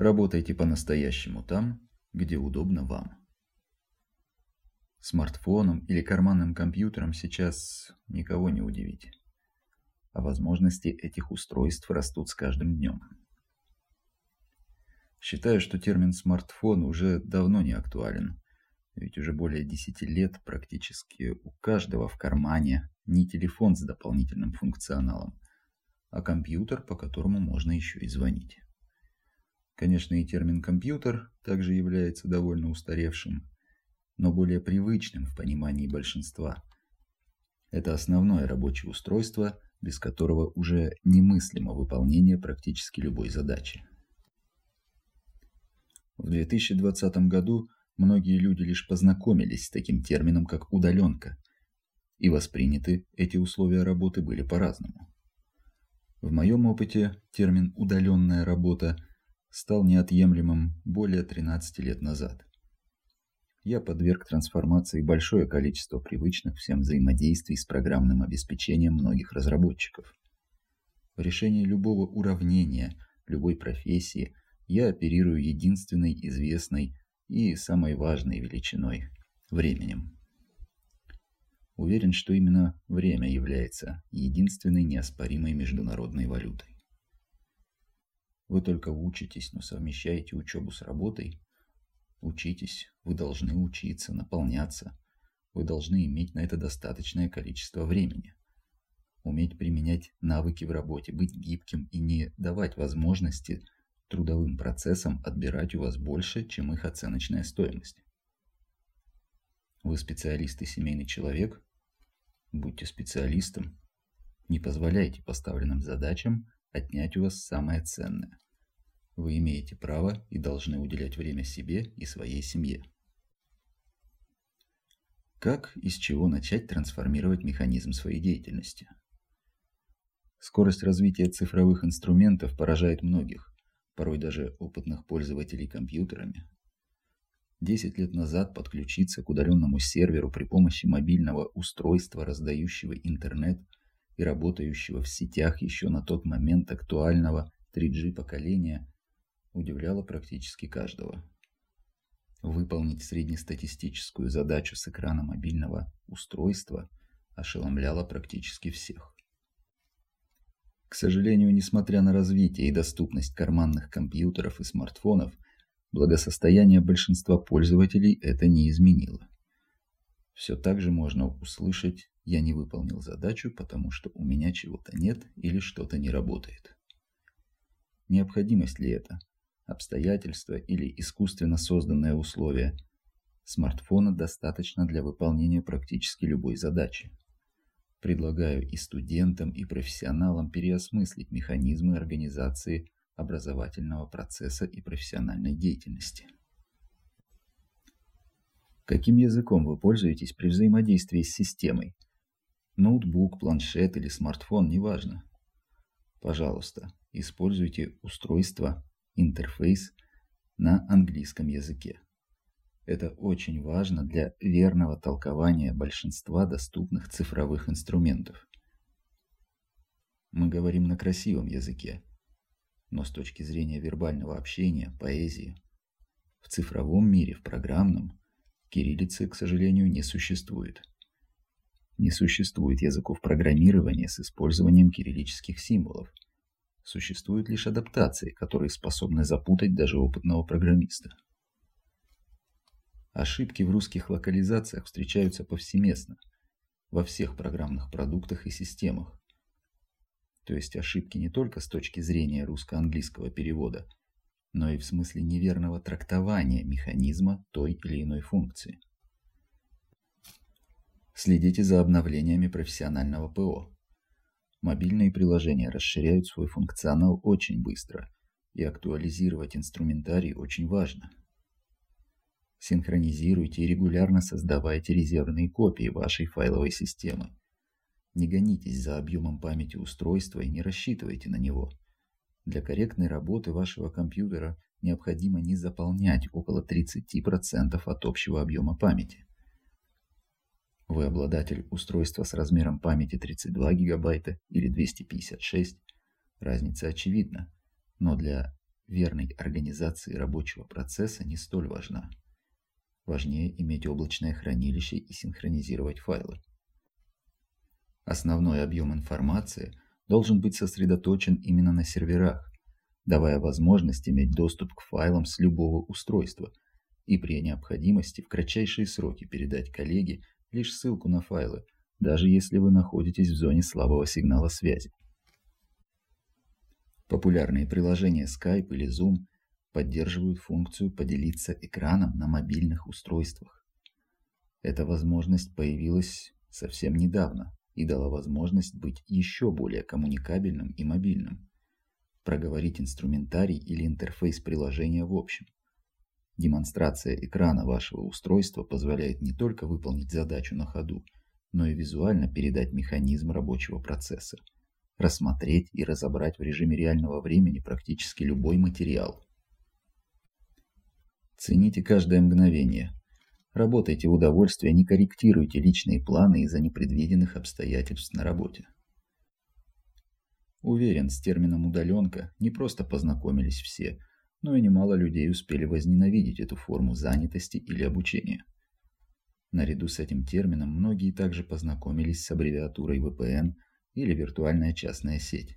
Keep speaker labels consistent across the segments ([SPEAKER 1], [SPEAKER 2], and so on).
[SPEAKER 1] Работайте по-настоящему там, где удобно вам. Смартфоном или карманным компьютером сейчас никого не удивить. А возможности этих устройств растут с каждым днем. Считаю, что термин «смартфон» уже давно не актуален, ведь уже более 10 лет практически у каждого в кармане не телефон с дополнительным функционалом, а компьютер, по которому можно еще и звонить. Конечно, и термин «компьютер» также является довольно устаревшим, но более привычным в понимании большинства. Это основное рабочее устройство, без которого уже немыслимо выполнение практически любой задачи. В 2020 году многие люди лишь познакомились с таким термином, как удаленка, и восприняты эти условия работы были по-разному. В моем опыте термин «удаленная работа» стал неотъемлемым более 13 лет назад. Я подверг трансформации большое количество привычных всем взаимодействий с программным обеспечением многих разработчиков. В решении любого уравнения, любой профессии – я оперирую единственной известной и самой важной величиной – временем. Уверен, что именно время является единственной неоспоримой международной валютой. Вы только учитесь, но совмещаете учебу с работой. Учитесь, вы должны учиться, наполняться. Вы должны иметь на это достаточное количество времени. Уметь применять навыки в работе, быть гибким и не давать возможности – трудовым процессом отбирать у вас больше, чем их оценочная стоимость. Вы специалист и семейный человек? Будьте специалистом. Не позволяйте поставленным задачам отнять у вас самое ценное. Вы имеете право и должны уделять время себе и своей семье. Как и с чего начать трансформировать механизм своей деятельности? Скорость развития цифровых инструментов поражает многих порой даже опытных пользователей компьютерами. Десять лет назад подключиться к удаленному серверу при помощи мобильного устройства, раздающего интернет и работающего в сетях еще на тот момент актуального 3G поколения, удивляло практически каждого. Выполнить среднестатистическую задачу с экрана мобильного устройства ошеломляло практически всех. К сожалению, несмотря на развитие и доступность карманных компьютеров и смартфонов, благосостояние большинства пользователей это не изменило. Все так же можно услышать «я не выполнил задачу, потому что у меня чего-то нет или что-то не работает». Необходимость ли это? Обстоятельства или искусственно созданное условие? Смартфона достаточно для выполнения практически любой задачи. Предлагаю и студентам, и профессионалам переосмыслить механизмы организации образовательного процесса и профессиональной деятельности. Каким языком вы пользуетесь при взаимодействии с системой? Ноутбук, планшет или смартфон, неважно. Пожалуйста, используйте устройство, интерфейс на английском языке. Это очень важно для верного толкования большинства доступных цифровых инструментов. Мы говорим на красивом языке, но с точки зрения вербального общения, поэзии, в цифровом мире, в программном, кириллицы, к сожалению, не существует. Не существует языков программирования с использованием кириллических символов. Существуют лишь адаптации, которые способны запутать даже опытного программиста. Ошибки в русских локализациях встречаются повсеместно, во всех программных продуктах и системах. То есть ошибки не только с точки зрения русско-английского перевода, но и в смысле неверного трактования механизма той или иной функции. Следите за обновлениями профессионального ПО. Мобильные приложения расширяют свой функционал очень быстро, и актуализировать инструментарий очень важно – Синхронизируйте и регулярно создавайте резервные копии вашей файловой системы. Не гонитесь за объемом памяти устройства и не рассчитывайте на него. Для корректной работы вашего компьютера необходимо не заполнять около 30% от общего объема памяти. Вы обладатель устройства с размером памяти 32 ГБ или 256, разница очевидна, но для верной организации рабочего процесса не столь важна. Важнее иметь облачное хранилище и синхронизировать файлы. Основной объем информации должен быть сосредоточен именно на серверах, давая возможность иметь доступ к файлам с любого устройства и при необходимости в кратчайшие сроки передать коллеге лишь ссылку на файлы, даже если вы находитесь в зоне слабого сигнала связи. Популярные приложения Skype или Zoom поддерживают функцию поделиться экраном на мобильных устройствах. Эта возможность появилась совсем недавно и дала возможность быть еще более коммуникабельным и мобильным. Проговорить инструментарий или интерфейс приложения в общем. Демонстрация экрана вашего устройства позволяет не только выполнить задачу на ходу, но и визуально передать механизм рабочего процесса, рассмотреть и разобрать в режиме реального времени практически любой материал. Цените каждое мгновение. Работайте в удовольствие, не корректируйте личные планы из-за непредвиденных обстоятельств на работе. Уверен, с термином «удаленка» не просто познакомились все, но и немало людей успели возненавидеть эту форму занятости или обучения. Наряду с этим термином многие также познакомились с аббревиатурой VPN или виртуальная частная сеть.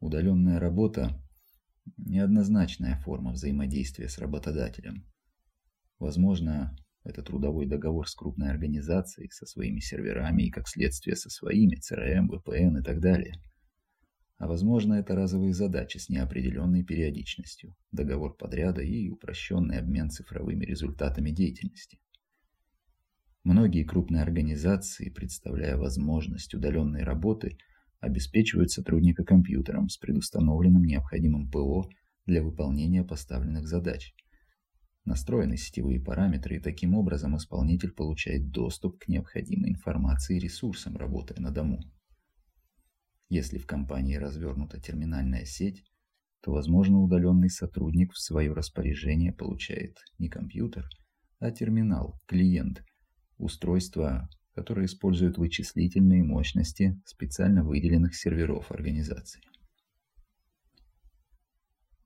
[SPEAKER 1] Удаленная работа – неоднозначная форма взаимодействия с работодателем. Возможно, это трудовой договор с крупной организацией, со своими серверами и, как следствие, со своими CRM, VPN и так далее. А возможно, это разовые задачи с неопределенной периодичностью, договор подряда и упрощенный обмен цифровыми результатами деятельности. Многие крупные организации, представляя возможность удаленной работы, обеспечивают сотрудника компьютером с предустановленным необходимым ПО для выполнения поставленных задач. Настроены сетевые параметры, и таким образом исполнитель получает доступ к необходимой информации и ресурсам, работая на дому. Если в компании развернута терминальная сеть, то, возможно, удаленный сотрудник в свое распоряжение получает не компьютер, а терминал, клиент – устройства, которые используют вычислительные мощности специально выделенных серверов организации.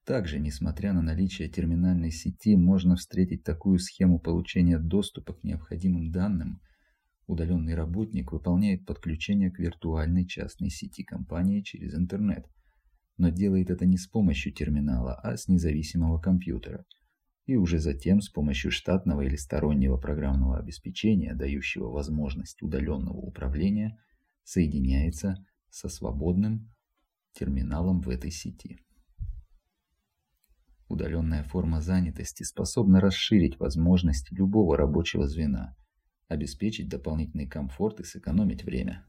[SPEAKER 1] Также, несмотря на наличие терминальной сети, можно встретить такую схему получения доступа к необходимым данным. Удаленный работник выполняет подключение к виртуальной частной сети компании через интернет, но делает это не с помощью терминала, а с независимого компьютера – и уже затем с помощью штатного или стороннего программного обеспечения, дающего возможность удаленного управления, соединяется со свободным терминалом в этой сети. Удаленная форма занятости способна расширить возможности любого рабочего звена, обеспечить дополнительный комфорт и сэкономить время.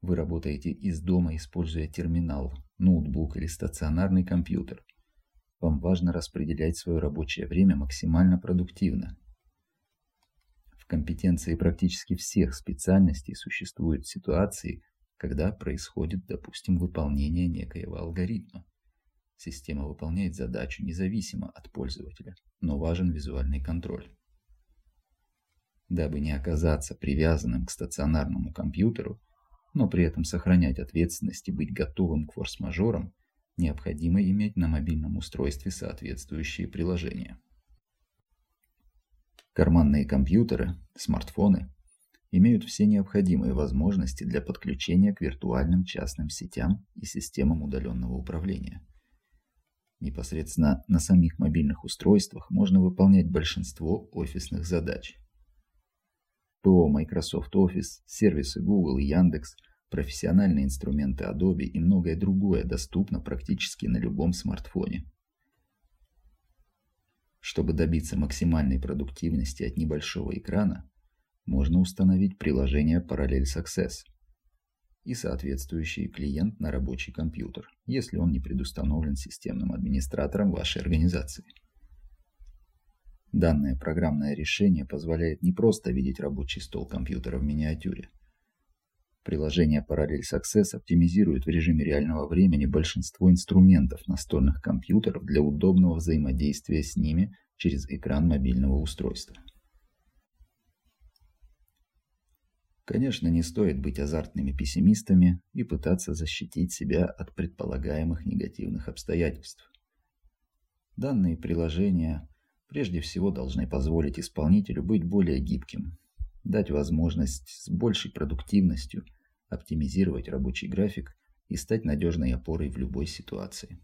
[SPEAKER 1] Вы работаете из дома, используя терминал, ноутбук или стационарный компьютер. Вам важно распределять свое рабочее время максимально продуктивно. В компетенции практически всех специальностей существуют ситуации, когда происходит, допустим, выполнение некоего алгоритма. Система выполняет задачу независимо от пользователя, но важен визуальный контроль. Дабы не оказаться привязанным к стационарному компьютеру, но при этом сохранять ответственность и быть готовым к форс-мажорам, необходимо иметь на мобильном устройстве соответствующие приложения. Карманные компьютеры, смартфоны имеют все необходимые возможности для подключения к виртуальным частным сетям и системам удаленного управления. Непосредственно на самих мобильных устройствах можно выполнять большинство офисных задач. ПО Microsoft Office, сервисы Google и Яндекс – профессиональные инструменты Adobe и многое другое доступно практически на любом смартфоне. Чтобы добиться максимальной продуктивности от небольшого экрана, можно установить приложение Parallel Success и соответствующий клиент на рабочий компьютер, если он не предустановлен системным администратором вашей организации. Данное программное решение позволяет не просто видеть рабочий стол компьютера в миниатюре – Приложение Parallel Success оптимизирует в режиме реального времени большинство инструментов настольных компьютеров для удобного взаимодействия с ними через экран мобильного устройства. Конечно, не стоит быть азартными пессимистами и пытаться защитить себя от предполагаемых негативных обстоятельств. Данные приложения прежде всего должны позволить исполнителю быть более гибким, дать возможность с большей продуктивностью оптимизировать рабочий график и стать надежной опорой в любой ситуации.